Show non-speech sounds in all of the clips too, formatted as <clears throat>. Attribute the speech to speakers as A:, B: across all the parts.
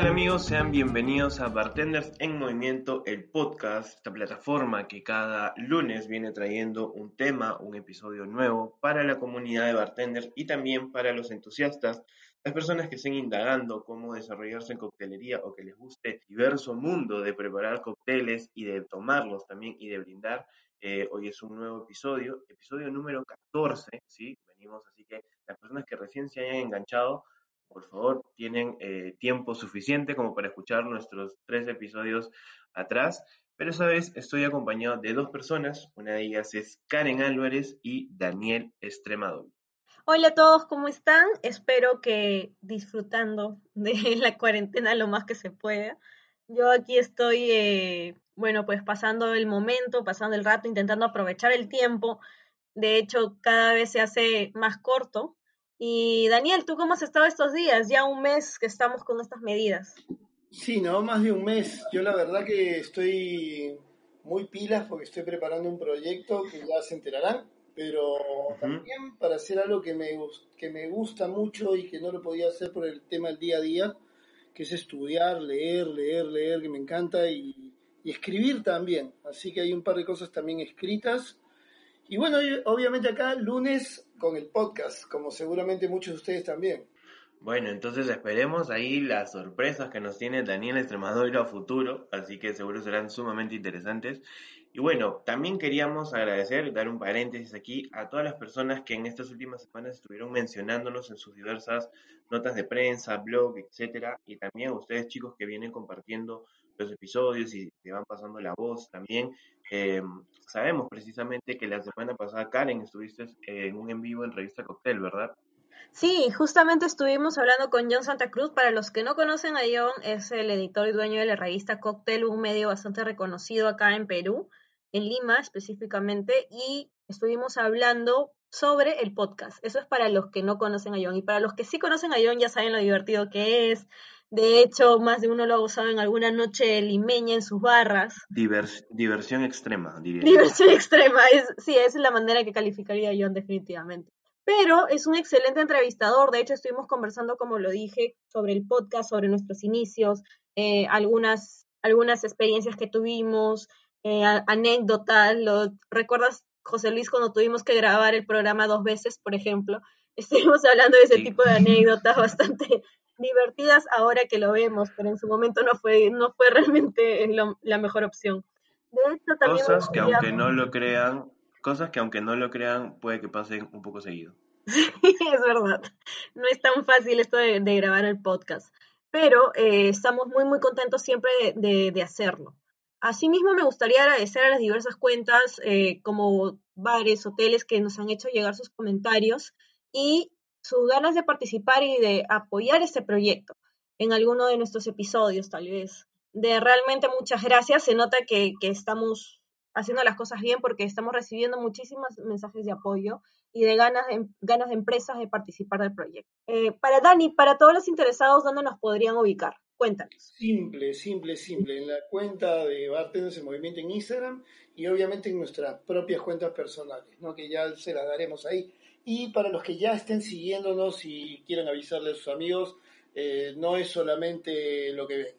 A: Amigos? Sean bienvenidos a Bartenders en Movimiento, el podcast, esta plataforma que cada lunes viene trayendo un tema, un episodio nuevo para la comunidad de bartenders y también para los entusiastas, las personas que estén indagando cómo desarrollarse en coctelería o que les guste diverso mundo de preparar cócteles y de tomarlos también y de brindar. Eh, hoy es un nuevo episodio, episodio número 14, ¿sí? Venimos, así que las personas que recién se hayan enganchado, por favor, tienen eh, tiempo suficiente como para escuchar nuestros tres episodios atrás. Pero esa vez estoy acompañado de dos personas. Una de ellas es Karen Álvarez y Daniel Estremador.
B: Hola a todos, ¿cómo están? Espero que disfrutando de la cuarentena lo más que se pueda. Yo aquí estoy, eh, bueno, pues pasando el momento, pasando el rato, intentando aprovechar el tiempo. De hecho, cada vez se hace más corto y Daniel, ¿tú cómo has estado estos días? Ya un mes que estamos con estas medidas.
C: Sí, no, más de un mes. Yo la verdad que estoy muy pilas porque estoy preparando un proyecto que ya se enterarán, pero también para hacer algo que me, que me gusta mucho y que no lo podía hacer por el tema del día a día, que es estudiar, leer, leer, leer, que me encanta, y, y escribir también. Así que hay un par de cosas también escritas y bueno, obviamente acá lunes con el podcast, como seguramente muchos de ustedes también.
A: Bueno, entonces esperemos ahí las sorpresas que nos tiene Daniel Extremadura a futuro, así que seguro serán sumamente interesantes. Y bueno, también queríamos agradecer, dar un paréntesis aquí, a todas las personas que en estas últimas semanas estuvieron mencionándonos en sus diversas notas de prensa, blog, etcétera, y también a ustedes chicos que vienen compartiendo los episodios y que van pasando la voz también. Eh, sabemos precisamente que la semana pasada, Karen, estuviste en un en vivo en Revista Cocktail, ¿verdad?
B: Sí, justamente estuvimos hablando con John Santa Cruz. Para los que no conocen a John, es el editor y dueño de la revista Cocktail, un medio bastante reconocido acá en Perú, en Lima específicamente, y estuvimos hablando sobre el podcast. Eso es para los que no conocen a John. Y para los que sí conocen a John, ya saben lo divertido que es, de hecho, más de uno lo ha usado en alguna noche limeña en sus barras.
A: diversión extrema, diría.
B: Diversión extrema, es, sí, esa es la manera que calificaría yo definitivamente. Pero es un excelente entrevistador, de hecho estuvimos conversando, como lo dije, sobre el podcast, sobre nuestros inicios, eh, algunas, algunas experiencias que tuvimos, eh, anécdotas, lo, ¿recuerdas, José Luis, cuando tuvimos que grabar el programa dos veces, por ejemplo? <laughs> Estuvimos hablando de ese tipo de anécdotas bastante divertidas ahora que lo vemos, pero en su momento no fue, no fue <laughs> realmente la mejor opción.
A: De hecho, también cosas que aunque no lo crean, cosas que aunque no lo crean, puede que pasen un poco seguido. <laughs>
B: Sí, es verdad. No es tan fácil esto de, grabar el podcast, pero eh, estamos muy, muy contentos siempre de, de, hacerlo. Asimismo, me gustaría agradecer a las diversas cuentas, eh, como bares, hoteles, que nos han hecho llegar sus comentarios y sus ganas de participar y de apoyar este proyecto en alguno de nuestros episodios, tal vez. De realmente muchas gracias. Se nota que, estamos haciendo las cosas bien porque estamos recibiendo muchísimos mensajes de apoyo y de ganas de, ganas de empresas de participar del proyecto. Eh, para Dani, para todos los interesados, ¿dónde nos podrían ubicar? Cuéntanos.
C: Simple, simple, simple. En la cuenta de Bartenders en Movimiento en Instagram y obviamente en nuestras propias cuentas personales, ¿no? que ya se las daremos ahí. Y para los que ya estén siguiéndonos y quieren avisarle a sus amigos, eh, no es solamente lo que ven,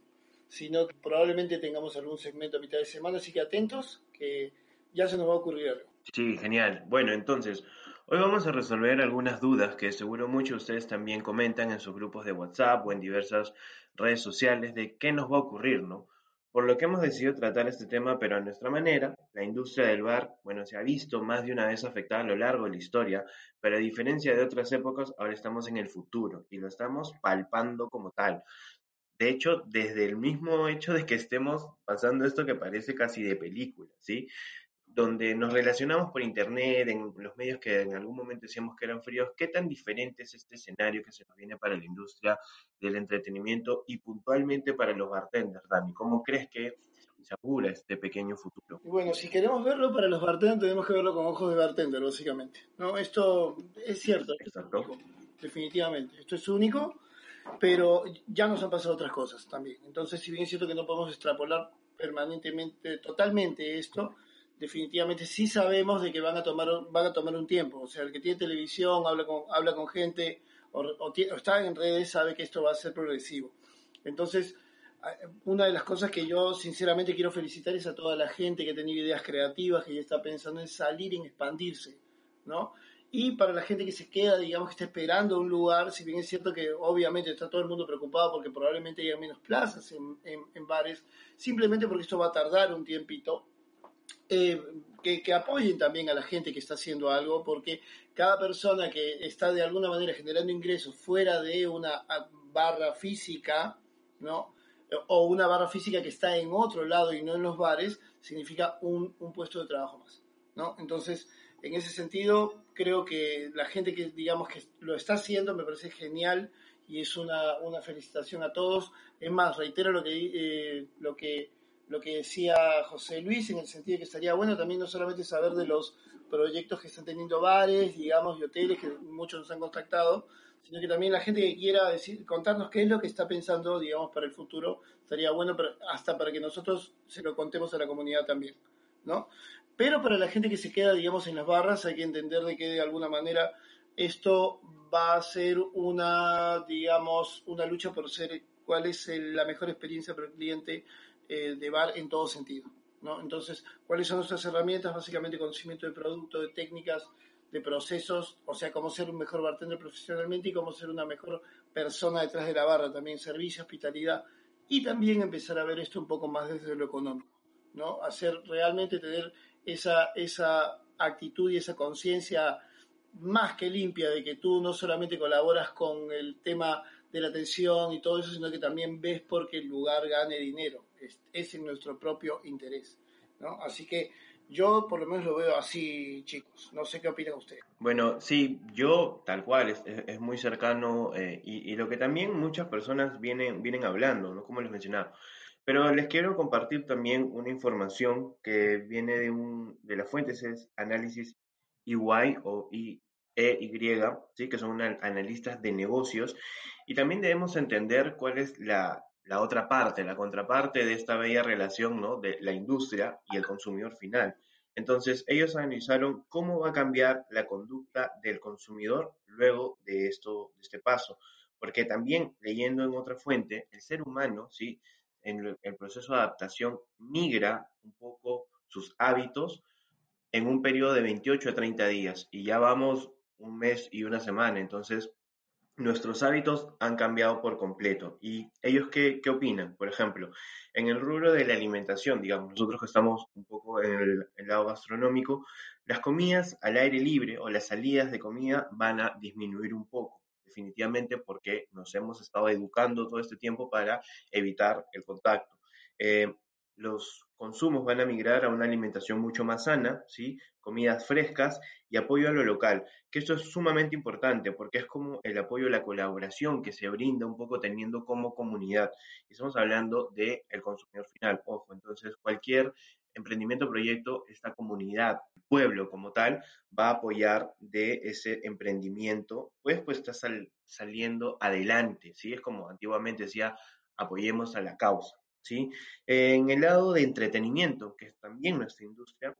C: sino que probablemente tengamos algún segmento a mitad de semana, así que atentos, que ya se nos va a ocurrir algo.
A: Sí, genial. Bueno, entonces, hoy vamos a resolver algunas dudas que seguro muchos de ustedes también comentan en sus grupos de WhatsApp o en diversas redes sociales de qué nos va a ocurrir, ¿no? Por lo que hemos decidido tratar este tema, pero a nuestra manera. La industria del bar, bueno, se ha visto más de una vez afectada a lo largo de la historia, pero a diferencia de otras épocas, ahora estamos en el futuro y lo estamos palpando como tal. De hecho, desde el mismo hecho de que estemos pasando esto que parece casi de película, ¿sí? Donde nos relacionamos por internet, en los medios que en algún momento decíamos que eran fríos, ¿qué tan diferente es este escenario que se nos viene para la industria del entretenimiento y puntualmente para los bartenders, Dani? ¿Cómo crees que se apura este pequeño futuro?
C: Bueno, si queremos verlo para los bartenders, tenemos que verlo con ojos de bartender, básicamente. ¿no? Esto es cierto, Exacto. definitivamente. Esto es único, pero ya nos han pasado otras cosas también. Entonces, si bien es cierto que no podemos extrapolar permanentemente, totalmente esto, definitivamente sí sabemos de que van a tomar van a tomar un tiempo. O sea, el que tiene televisión, habla con, habla con gente o, está en redes sabe que esto va a ser progresivo. Entonces, una de las cosas que yo sinceramente quiero felicitar es a toda la gente que ha tenido ideas creativas, que ya está pensando en salir, en expandirse, ¿no? Y para la gente que se queda, digamos, que está esperando un lugar, si bien es cierto que obviamente está todo el mundo preocupado porque probablemente haya menos plazas en, en bares, simplemente porque esto va a tardar un tiempito, eh, que, apoyen también a la gente que está haciendo algo, porque cada persona que está de alguna manera generando ingresos fuera de una barra física, ¿no? O una barra física que está en otro lado y no en los bares, significa un, puesto de trabajo más, ¿no? Entonces, en ese sentido, creo que la gente que, digamos, que lo está haciendo me parece genial y es una, felicitación a todos. Es más, reitero lo que, eh, lo que lo que decía José Luis, en el sentido de que estaría bueno también no solamente saber de los proyectos que están teniendo bares, digamos, y hoteles, que muchos nos han contactado, sino que también la gente que quiera decir, contarnos qué es lo que está pensando, digamos, para el futuro, estaría bueno hasta para que nosotros se lo contemos a la comunidad también, ¿no? Pero para la gente que se queda, digamos, en las barras, hay que entender de que de alguna manera esto va a ser una, digamos, una lucha por ser cuál es la mejor experiencia para el cliente eh, de bar en todo sentido. ¿no? Entonces, ¿cuáles son nuestras herramientas? Básicamente conocimiento de producto, de técnicas, de procesos, o sea, cómo ser un mejor bartender profesionalmente y cómo ser una mejor persona detrás de la barra, también servicio, hospitalidad, y también empezar a ver esto un poco más desde lo económico, ¿no? Hacer realmente tener esa, esa actitud y esa conciencia más que limpia de que tú no solamente colaboras con el tema de la atención y todo eso, sino que también ves porque el lugar gane dinero. Es, en nuestro propio interés. ¿no? Así que yo por lo menos lo veo así, chicos. No sé qué opinan ustedes.
A: Bueno, sí, yo tal cual, es, muy cercano eh, y, lo que también muchas personas vienen, vienen hablando, ¿no? Como les mencionaba. Pero les quiero compartir también una información que viene de, un, de las fuentes, es análisis EY o EY, ¿sí? que son analistas de negocios, y también debemos entender cuál es la, la otra parte, la contraparte de esta bella relación ¿no? de la industria y el consumidor final. Entonces, ellos analizaron cómo va a cambiar la conducta del consumidor luego de, esto, de este paso. Porque también, leyendo en otra fuente, el ser humano, ¿sí? en el proceso de adaptación, migra un poco sus hábitos en un periodo de 28 a 30 días. Y ya vamos un mes y una semana. Entonces, nuestros hábitos han cambiado por completo. ¿Y ellos qué, qué, opinan? Por ejemplo, en el rubro de la alimentación, digamos, nosotros que estamos un poco en el, lado gastronómico, las comidas al aire libre o las salidas de comida van a disminuir un poco, definitivamente porque nos hemos estado educando todo este tiempo para evitar el contacto. Eh, los consumos van a migrar a una alimentación mucho más sana, ¿sí? comidas frescas y apoyo a lo local, que esto es sumamente importante porque es como el apoyo la colaboración que se brinda un poco teniendo como comunidad. Y estamos hablando del el consumidor final, ojo, entonces cualquier emprendimiento, proyecto, esta comunidad, pueblo como tal, va a apoyar de ese emprendimiento, pues pues está saliendo adelante, ¿sí? Es como antiguamente decía, apoyemos a la causa. ¿Sí? En el lado de entretenimiento, que es también nuestra industria,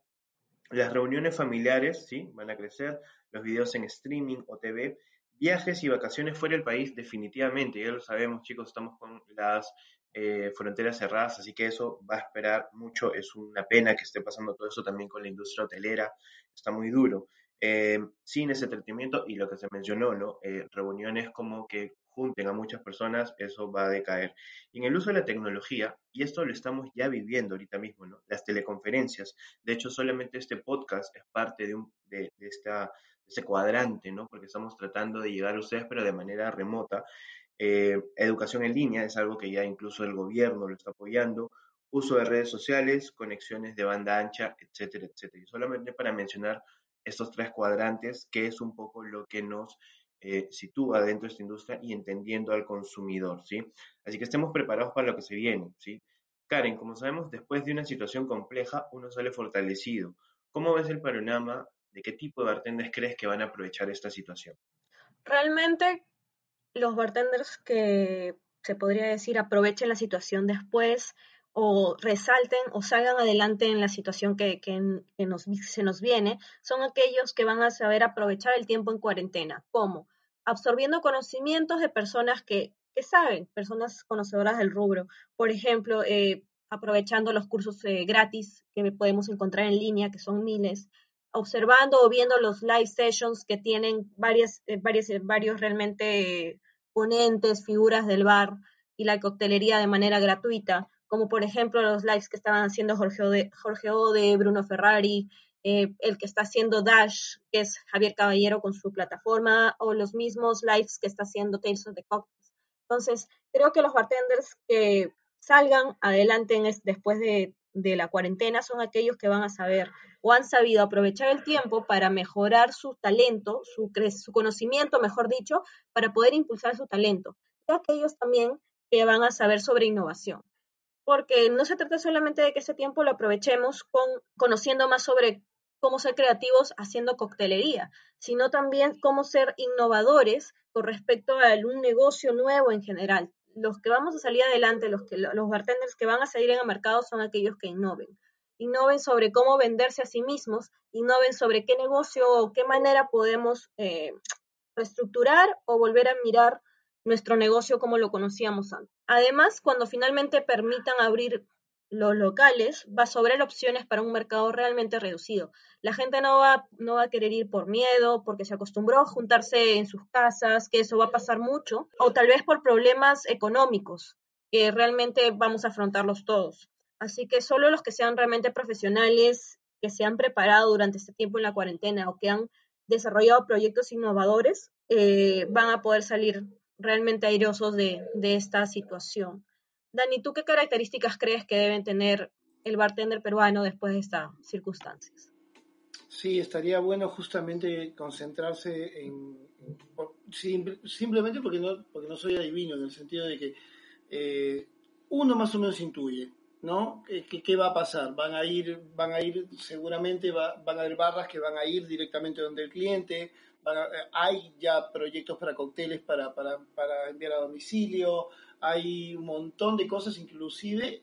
A: las reuniones familiares, ¿sí? Van a crecer, los videos en streaming o TV, viajes y vacaciones fuera del país, definitivamente, ya lo sabemos, chicos, estamos con las eh, fronteras cerradas, así que eso va a esperar mucho. Es una pena que esté pasando todo eso también con la industria hotelera, está muy duro. Eh, cines, entretenimiento y lo que se mencionó, ¿no? Eh, reuniones como que junten a muchas personas, eso va a decaer. Y en el uso de la tecnología, y esto lo estamos ya viviendo ahorita mismo, ¿no? Las teleconferencias. De hecho, solamente este podcast es parte de, un, de, esta, ese cuadrante, ¿no? Porque estamos tratando de llegar a ustedes, pero de manera remota. Eh, educación en línea es algo que ya incluso el gobierno lo está apoyando. Uso de redes sociales, conexiones de banda ancha, etcétera, etcétera. Y solamente para mencionar estos tres cuadrantes, que es un poco lo que nos eh, sitúa dentro de esta industria y entendiendo al consumidor, ¿sí? Así que estemos preparados para lo que se viene, ¿sí? Karen, como sabemos, después de una situación compleja, uno sale fortalecido. ¿Cómo ves el panorama? ¿De qué tipo de bartenders crees que van a aprovechar esta situación?
B: Realmente, los bartenders que se podría decir aprovechen la situación después o resalten o salgan adelante en la situación que, nos, se nos viene, son aquellos que van a saber aprovechar el tiempo en cuarentena. ¿Cómo? Absorbiendo conocimientos de personas que, saben, personas conocedoras del rubro. Por ejemplo, eh, aprovechando los cursos eh, gratis que podemos encontrar en línea, que son miles, observando o viendo los live sessions que tienen varias, eh, varias varios realmente ponentes, figuras del bar y la coctelería de manera gratuita como por ejemplo los lives que estaban haciendo Jorge Ode, Jorge Ode Bruno Ferrari, eh, el que está haciendo Dash, que es Javier Caballero con su plataforma, o los mismos lives que está haciendo Tales of the Cocktails. Entonces, creo que los bartenders que salgan adelante después de, de, la cuarentena son aquellos que van a saber o han sabido aprovechar el tiempo para mejorar su talento, su, su conocimiento, mejor dicho, para poder impulsar su talento. Y aquellos también que van a saber sobre innovación porque no se trata solamente de que ese tiempo lo aprovechemos con, conociendo más sobre cómo ser creativos haciendo coctelería, sino también cómo ser innovadores con respecto a un negocio nuevo en general. Los que vamos a salir adelante, los, que, los bartenders que van a salir en el mercado son aquellos que innoven. Innoven sobre cómo venderse a sí mismos, innoven sobre qué negocio o qué manera podemos eh, reestructurar o volver a mirar nuestro negocio como lo conocíamos antes. Además, cuando finalmente permitan abrir los locales, va a sobrar opciones para un mercado realmente reducido. La gente no va, no va a querer ir por miedo, porque se acostumbró a juntarse en sus casas, que eso va a pasar mucho, o tal vez por problemas económicos, que realmente vamos a afrontarlos todos. Así que solo los que sean realmente profesionales, que se han preparado durante este tiempo en la cuarentena o que han desarrollado proyectos innovadores, eh, van a poder salir realmente airosos de, de esta situación. Dani, ¿tú qué características crees que deben tener el bartender peruano después de estas circunstancias?
C: Sí, estaría bueno justamente concentrarse en, simplemente porque no, porque no soy adivino, en el sentido de que eh, uno más o menos intuye, ¿no? ¿Qué, va a pasar? Van a ir, van a ir, seguramente van a haber barras que van a ir directamente donde el cliente, eh, hay ya proyectos para cócteles para, para, para, enviar a domicilio, hay un montón de cosas, inclusive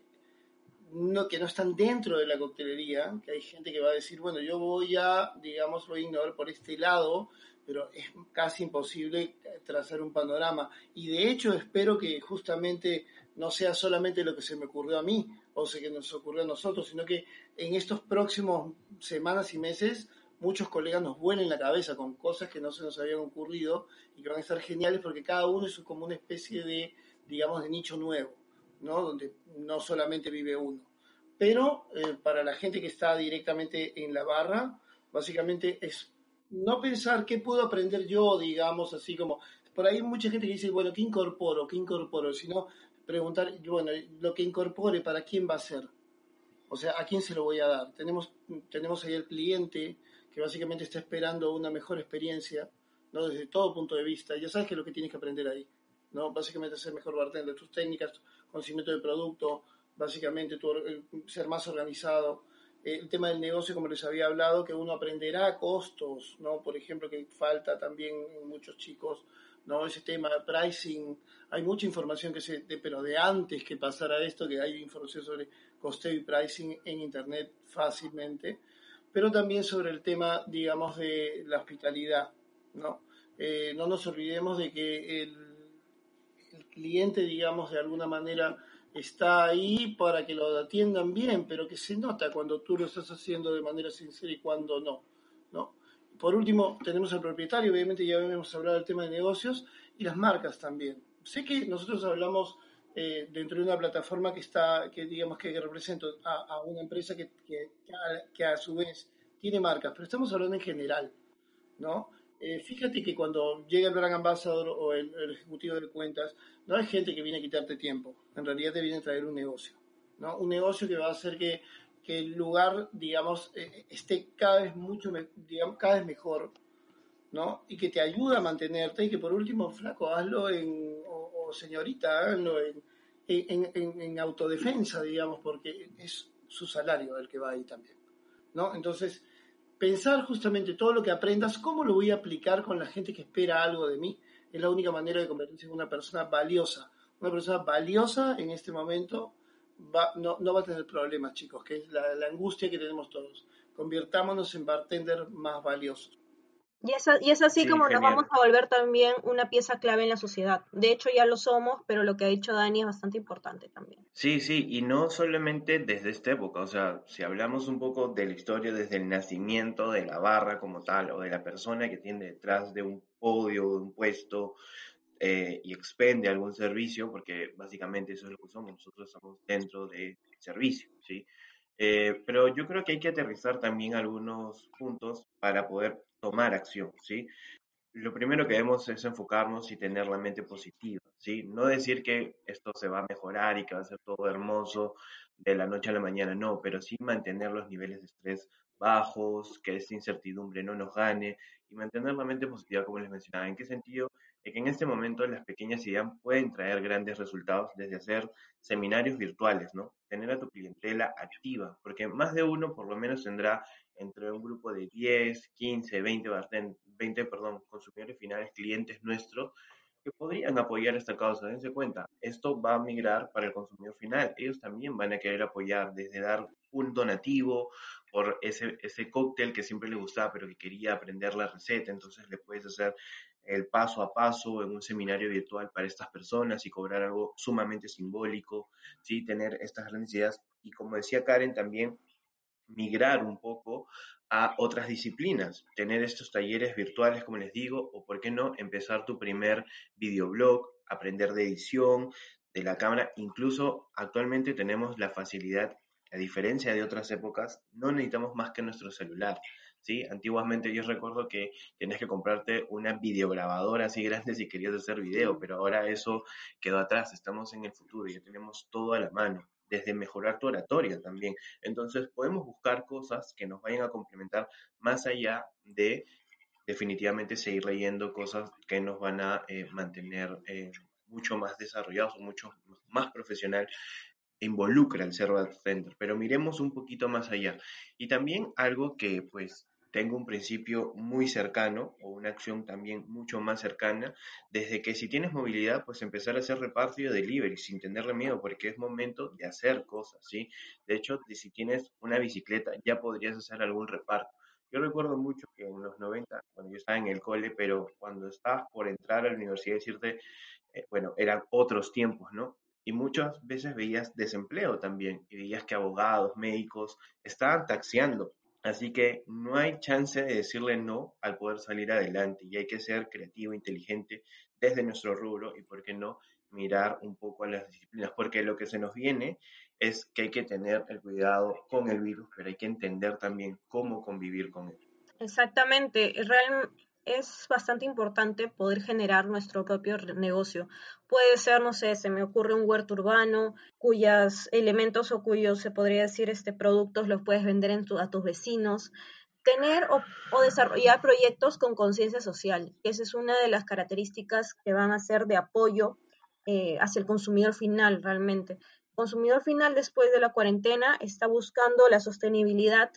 C: no, que no están dentro de la coctelería, que hay gente que va a decir, bueno, yo voy a, a innovar por este lado, pero es casi imposible trazar un panorama. Y de hecho espero que justamente no sea solamente lo que se me ocurrió a mí o sé que nos ocurrió a nosotros, sino que en estos próximos semanas y meses muchos colegas nos vuelen la cabeza con cosas que no se nos habían ocurrido y que van a estar geniales porque cada uno es como una especie de, digamos, de nicho nuevo, ¿no? Donde no solamente vive uno. Pero eh, para la gente que está directamente en la barra, básicamente es no pensar qué puedo aprender yo, digamos, así como, por ahí mucha gente que dice, bueno, ¿qué incorporo? ¿Qué incorporo? Sino preguntar, bueno, lo que incorpore, ¿para quién va a ser? O sea, ¿a quién se lo voy a dar? Tenemos, tenemos ahí el cliente, que básicamente está esperando una mejor experiencia, ¿no? Desde todo punto de vista. Ya sabes que es lo que tienes que aprender ahí, ¿no? Básicamente ser mejor bartender, tus técnicas, tu conocimiento del producto, básicamente tu, ser más organizado. El tema del negocio, como les había hablado, que uno aprenderá costos, ¿no? Por ejemplo, que falta también en muchos chicos, ¿no? Ese tema pricing, hay mucha información que se, de, pero de antes que pasara esto, que hay información sobre costeo y pricing en internet fácilmente pero también sobre el tema, digamos, de la hospitalidad, ¿no? Eh, no nos olvidemos de que el, cliente, digamos, de alguna manera está ahí para que lo atiendan bien, pero que se nota cuando tú lo estás haciendo de manera sincera y cuando no, ¿no? por último, tenemos al propietario, obviamente ya hemos hablado del tema de negocios, y las marcas también. Sé que nosotros hablamos eh, dentro de una plataforma que está, que digamos que representa a, una empresa que, que, a, su vez tiene marcas, pero estamos hablando en general, ¿no? Eh, fíjate que cuando llega el Brand Ambassador o el, ejecutivo de cuentas, no hay gente que viene a quitarte tiempo, en realidad te viene a traer un negocio, ¿no? Un negocio que va a hacer que, que el lugar, digamos, eh, esté cada vez mucho, digamos, cada vez mejor, ¿no? Y que te ayuda a mantenerte y que por último, flaco, hazlo en, o, señorita, hazlo en, en, en, autodefensa, digamos, porque es su salario el que va ahí también, ¿no? Entonces, pensar justamente todo lo que aprendas, cómo lo voy a aplicar con la gente que espera algo de mí, es la única manera de convertirse en una persona valiosa. Una persona valiosa en este momento no, va a tener problemas, chicos, que es la, la angustia que tenemos todos. Convirtámonos en bartender más valiosos.
B: Y es, y es así como nos vamos a volver también una pieza clave en la sociedad. De hecho, ya lo somos, pero lo que ha dicho Dani es bastante importante también.
A: Sí, sí, y no solamente desde esta época, o sea, si hablamos un poco de la historia desde el nacimiento de la barra como tal, o de la persona que tiene detrás de un podio, de un puesto, eh, y expende algún servicio, porque básicamente eso es lo que somos, nosotros estamos dentro del servicio, ¿sí? Eh, pero yo creo que hay que aterrizar también algunos puntos para poder tomar acción, ¿sí? Lo primero que debemos es enfocarnos y tener la mente positiva, ¿sí? No decir que esto se va a mejorar y que va a ser todo hermoso de la noche a la mañana, no, pero sí mantener los niveles de estrés bajos, que esta incertidumbre no nos gane y mantener la mente positiva, como les mencionaba. ¿En qué sentido? Que en este momento las pequeñas ideas pueden traer grandes resultados desde hacer seminarios virtuales, ¿no? Tener a tu clientela activa, porque más de uno por lo menos tendrá entre un grupo de 10, 15, 20, 20 perdón, consumidores finales, clientes nuestros, que podrían apoyar esta causa. Dense cuenta, esto va a migrar para el consumidor final. Ellos también van a querer apoyar desde dar un donativo por ese, ese cóctel que siempre le gustaba, pero que quería aprender la receta. Entonces le puedes hacer el paso a paso en un seminario virtual para estas personas y cobrar algo sumamente simbólico, ¿sí? tener estas grandes ideas. Y como decía Karen, también migrar un poco a otras disciplinas, tener estos talleres virtuales, como les digo, o por qué no, empezar tu primer videoblog, aprender de edición, de la cámara. Incluso actualmente tenemos la facilidad, a diferencia de otras épocas, no necesitamos más que nuestro celular. ¿Sí? Antiguamente yo recuerdo que tenías que comprarte una videograbadora así grande si querías hacer video, pero ahora eso quedó atrás, estamos en el futuro, ya tenemos todo a la mano desde mejorar tu oratoria también. Entonces podemos buscar cosas que nos vayan a complementar más allá de definitivamente seguir leyendo cosas que nos van a eh, mantener eh, mucho más desarrollados o mucho más profesional involucra el ser bartender, pero miremos un poquito más allá. Y también algo que pues tengo un principio muy cercano o una acción también mucho más cercana, desde que si tienes movilidad, pues empezar a hacer reparto y delivery sin tenerle miedo, porque es momento de hacer cosas, ¿sí? De hecho, si tienes una bicicleta, ya podrías hacer algún reparto. Yo recuerdo mucho que en los 90, cuando yo estaba en el cole, pero cuando estabas por entrar a la universidad, decirte, eh, bueno, eran otros tiempos, ¿no? Y muchas veces veías desempleo también, y veías que abogados, médicos estaban taxiando Así que no hay chance de decirle no al poder salir adelante y hay que ser creativo, inteligente desde nuestro rubro y, ¿por qué no?, mirar un poco a las disciplinas, porque lo que se nos viene es que hay que tener el cuidado con el virus, pero hay que entender también cómo convivir con él.
B: Exactamente. Es bastante importante poder generar nuestro propio negocio. Puede ser, no sé, se me ocurre un huerto urbano cuyos elementos o cuyos, se podría decir, este, productos los puedes vender a tus vecinos. Tener o, desarrollar proyectos con conciencia social. Esa es una de las características que van a ser de apoyo eh, hacia el consumidor final realmente. El consumidor final después de la cuarentena está buscando la sostenibilidad,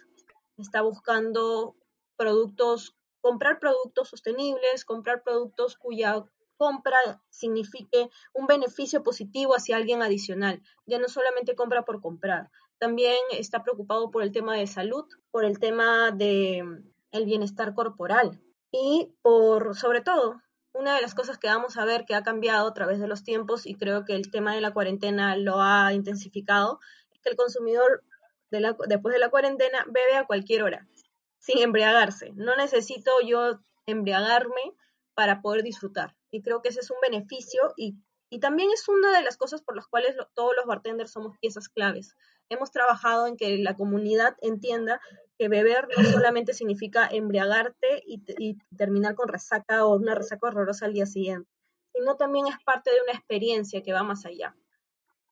B: está buscando productos comprar productos sostenibles, comprar productos cuya compra signifique un beneficio positivo hacia alguien adicional. Ya no solamente compra por comprar, también está preocupado por el tema de salud, por el tema de mm, el bienestar corporal y por sobre todo una de las cosas que vamos a ver que ha cambiado a través de los tiempos y creo que el tema de la cuarentena lo ha intensificado que el consumidor después de la cuarentena bebe a cualquier hora sin embriagarse. No necesito yo embriagarme para poder disfrutar. Y creo que ese es un beneficio y, también es una de las cosas por las cuales todos los bartenders somos piezas claves. Hemos trabajado en que la comunidad entienda que beber no solamente significa embriagarte y, y terminar con resaca o una resaca horrorosa al día siguiente, sino también es parte de una experiencia que va más allá.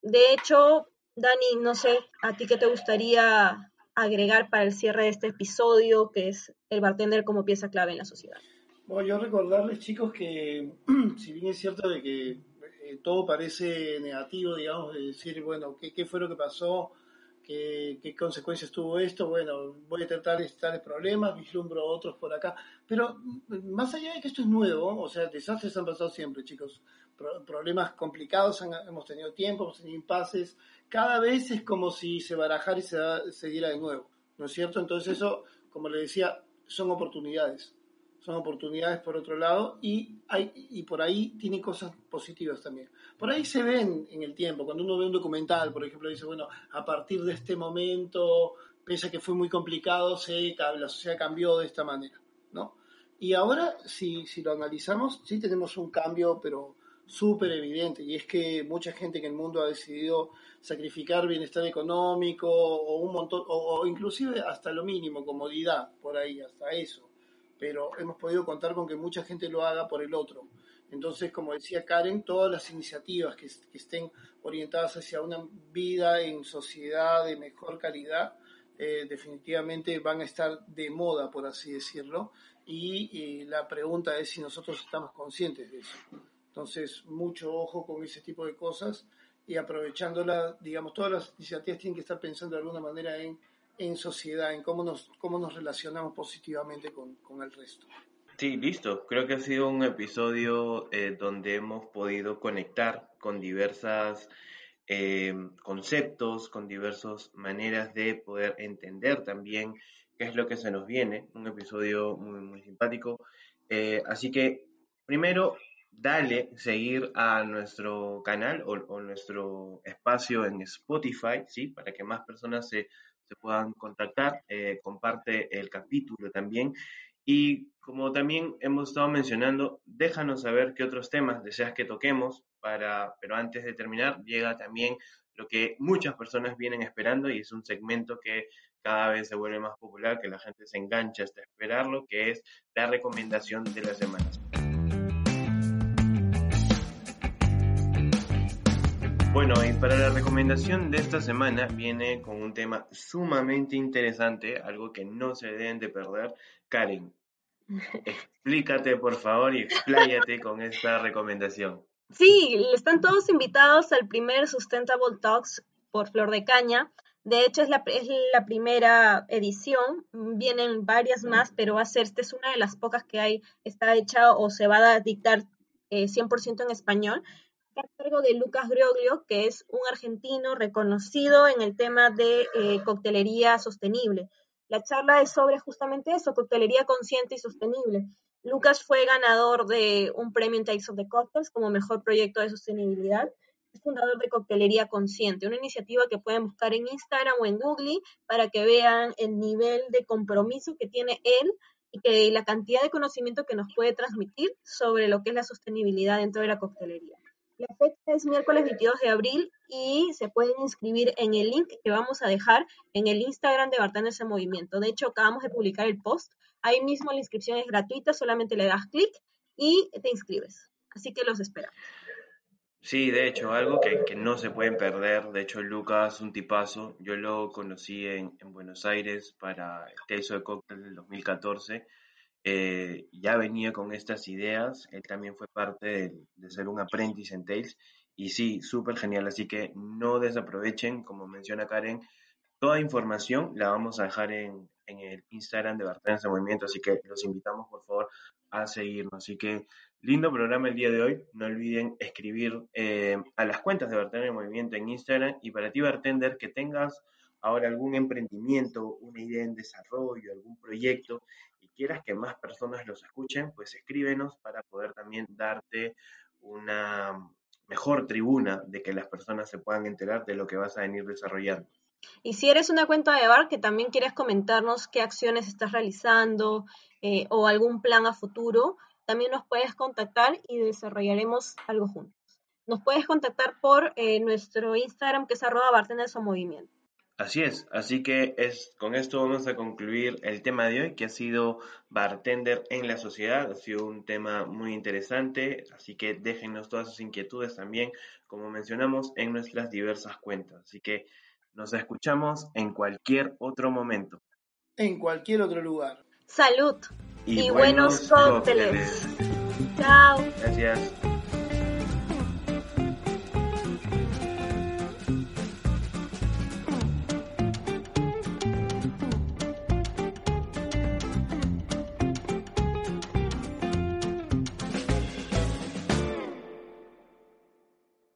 B: De hecho, Dani, no sé, ¿a ti qué te gustaría agregar para el cierre de este episodio, que es el bartender como pieza clave en la sociedad?
C: Bueno, yo recordarles, chicos, que <clears throat> si bien es cierto de que eh, todo parece negativo, digamos, de decir, bueno, ¿qué, ¿qué, fue lo que pasó? ¿Qué, ¿Qué, consecuencias tuvo esto? Bueno, voy a tratar tales problemas, vislumbro otros por acá. Pero mm, más allá de que esto es nuevo, o sea, desastres han pasado siempre, chicos problemas complicados, hemos tenido tiempo, hemos tenido impases, cada vez es como si se barajara y se, diera de nuevo, ¿no es cierto? Entonces eso, como le decía, son oportunidades, son oportunidades por otro lado y, hay, y por ahí tiene cosas positivas también. Por ahí se ven en el tiempo, cuando uno ve un documental, por ejemplo, dice, bueno, a partir de este momento, pese a que fue muy complicado, se, la sociedad cambió de esta manera, ¿no? Y ahora, si, si lo analizamos, sí tenemos un cambio, pero súper evidente y es que mucha gente en el mundo ha decidido sacrificar bienestar económico o un montón, o, inclusive hasta lo mínimo, comodidad, por ahí, hasta eso. Pero hemos podido contar con que mucha gente lo haga por el otro. Entonces, como decía Karen, todas las iniciativas que, estén orientadas hacia una vida en sociedad de mejor calidad, eh, definitivamente van a estar de moda, por así decirlo. Y eh, la pregunta es si nosotros estamos conscientes de eso. Entonces, mucho ojo con ese tipo de cosas y aprovechándola, digamos, todas las iniciativas tienen que estar pensando de alguna manera en, en sociedad, en cómo nos, cómo nos relacionamos positivamente con, con el resto.
A: Sí, listo. Creo que ha sido un episodio eh, donde hemos podido conectar con diversas eh, conceptos, con diversas maneras de poder entender también qué es lo que se nos viene. Un episodio muy, muy simpático. Eh, así que, primero, dale seguir a nuestro canal o, nuestro espacio en Spotify, ¿sí? Para que más personas se, puedan contactar. Eh, comparte el capítulo también. Y como también hemos estado mencionando, déjanos saber qué otros temas deseas que toquemos, para, pero antes de terminar, llega también lo que muchas personas vienen esperando y es un segmento que cada vez se vuelve más popular, que la gente se engancha hasta esperarlo, que es la recomendación de las semanas. Bueno, y para la recomendación de esta semana viene con un tema sumamente interesante, algo que no se deben de perder. Karen, <laughs> explícate por favor y expláyate con esta recomendación.
B: Sí, están todos invitados al primer Sustentable Talks por Flor de Caña. De hecho, es la, es la primera edición, vienen varias más, pero va a ser, esta es una de las pocas que hay, está hecha o se va a dictar 100% eh, en español a cargo de Lucas Grioglio, que es un argentino reconocido en el tema de eh, coctelería sostenible. La charla es sobre justamente eso, coctelería consciente y sostenible. Lucas fue ganador de un premio en Takes of the Cocktails como mejor proyecto de sostenibilidad. Es fundador de Coctelería Consciente, una iniciativa que pueden buscar en Instagram o en Google para que vean el nivel de compromiso que tiene él y que la cantidad de conocimiento que nos puede transmitir sobre lo que es la sostenibilidad dentro de la coctelería. La fecha es miércoles 22 de abril y se pueden inscribir en el link que vamos a dejar en el Instagram de Bartenders en Movimiento. De hecho, acabamos de publicar el post. Ahí mismo la inscripción es gratuita, solamente le das clic y te inscribes. Así que los esperamos.
A: Sí, de hecho, algo que, no se pueden perder. De hecho, Lucas, un tipazo. Yo lo conocí en, Buenos Aires para el Queso de Cóctel del 2014 eh, ya venía con estas ideas, él también fue parte de, ser un aprendiz en Tails y sí, súper genial, así que no desaprovechen, como menciona Karen, toda información la vamos a dejar en, el Instagram de Bartenders de Movimiento, así que los invitamos por favor a seguirnos. Así que lindo programa el día de hoy. No olviden escribir eh, a las cuentas de Bartender de Movimiento en Instagram y para ti, Bartender, que tengas ahora algún emprendimiento, una idea en desarrollo, algún proyecto quieras que más personas los escuchen, pues escríbenos para poder también darte una mejor tribuna de que las personas se puedan enterar de lo que vas a venir desarrollando.
B: Y si eres una cuenta de bar que también quieres comentarnos qué acciones estás realizando eh, o algún plan a futuro, también nos puedes contactar y desarrollaremos algo juntos. Nos puedes contactar por eh, nuestro Instagram que es arroba bartenders o movimiento.
A: Así es, así que es, con esto vamos a concluir el tema de hoy que ha sido bartender en la sociedad, ha sido un tema muy interesante, así que déjenos todas sus inquietudes también, como mencionamos, en nuestras diversas cuentas, así que nos escuchamos en cualquier otro momento.
C: En cualquier otro lugar.
B: Salud y, buenos, cócteles. Chao.
A: Gracias.